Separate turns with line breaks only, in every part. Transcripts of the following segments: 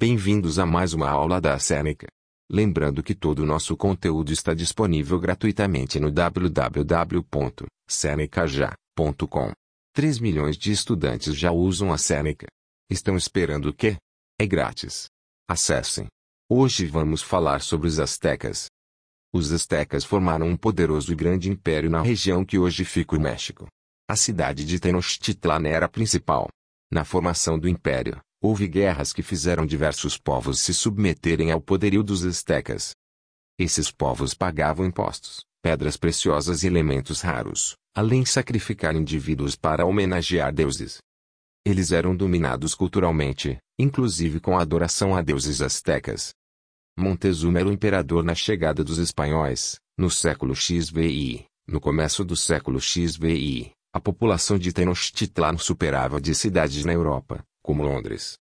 Bem-vindos a mais uma aula da Seneca. Lembrando que todo o nosso conteúdo está disponível gratuitamente no www.senecaja.com. 3 milhões de estudantes já usam a Seneca. Estão esperando o quê? É grátis. Acessem. Hoje vamos falar sobre os astecas. Os astecas formaram um poderoso e grande império na região que hoje fica o México. A cidade de Tenochtitlan era a principal. Na formação do império, houve guerras que fizeram diversos povos se submeterem ao poderio dos astecas. Esses povos pagavam impostos, pedras preciosas e elementos raros, além de sacrificar indivíduos para homenagear deuses. Eles eram dominados culturalmente, inclusive com a adoração a deuses astecas. Montezuma era o imperador na chegada dos espanhóis, no século XVI. No começo do século XVI, a população de Tenochtitlan superava de cidades na Europa, como Londres.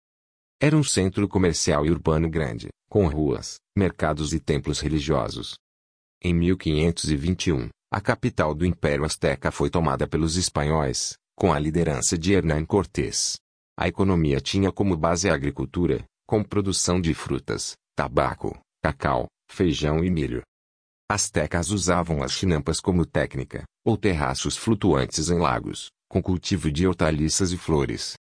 Era um centro comercial e urbano grande, com ruas, mercados e templos religiosos. Em 1521, a capital do Império Azteca foi tomada pelos espanhóis, com a liderança de Hernán Cortés. A economia tinha como base a agricultura, com produção de frutas, tabaco, cacau, feijão e milho. Astecas usavam as chinampas como técnica, ou terraços flutuantes em lagos, com cultivo de hortaliças e flores.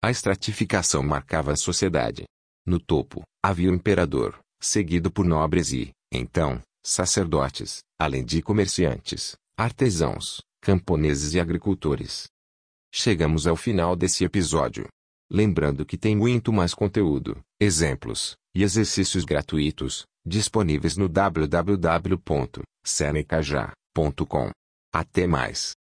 A estratificação marcava a sociedade. No topo, havia o imperador, seguido por nobres e, então, sacerdotes, além de comerciantes, artesãos, camponeses e agricultores. Chegamos ao final desse episódio. Lembrando que tem muito mais conteúdo, exemplos e exercícios gratuitos disponíveis no www.senecaja.com. Até mais.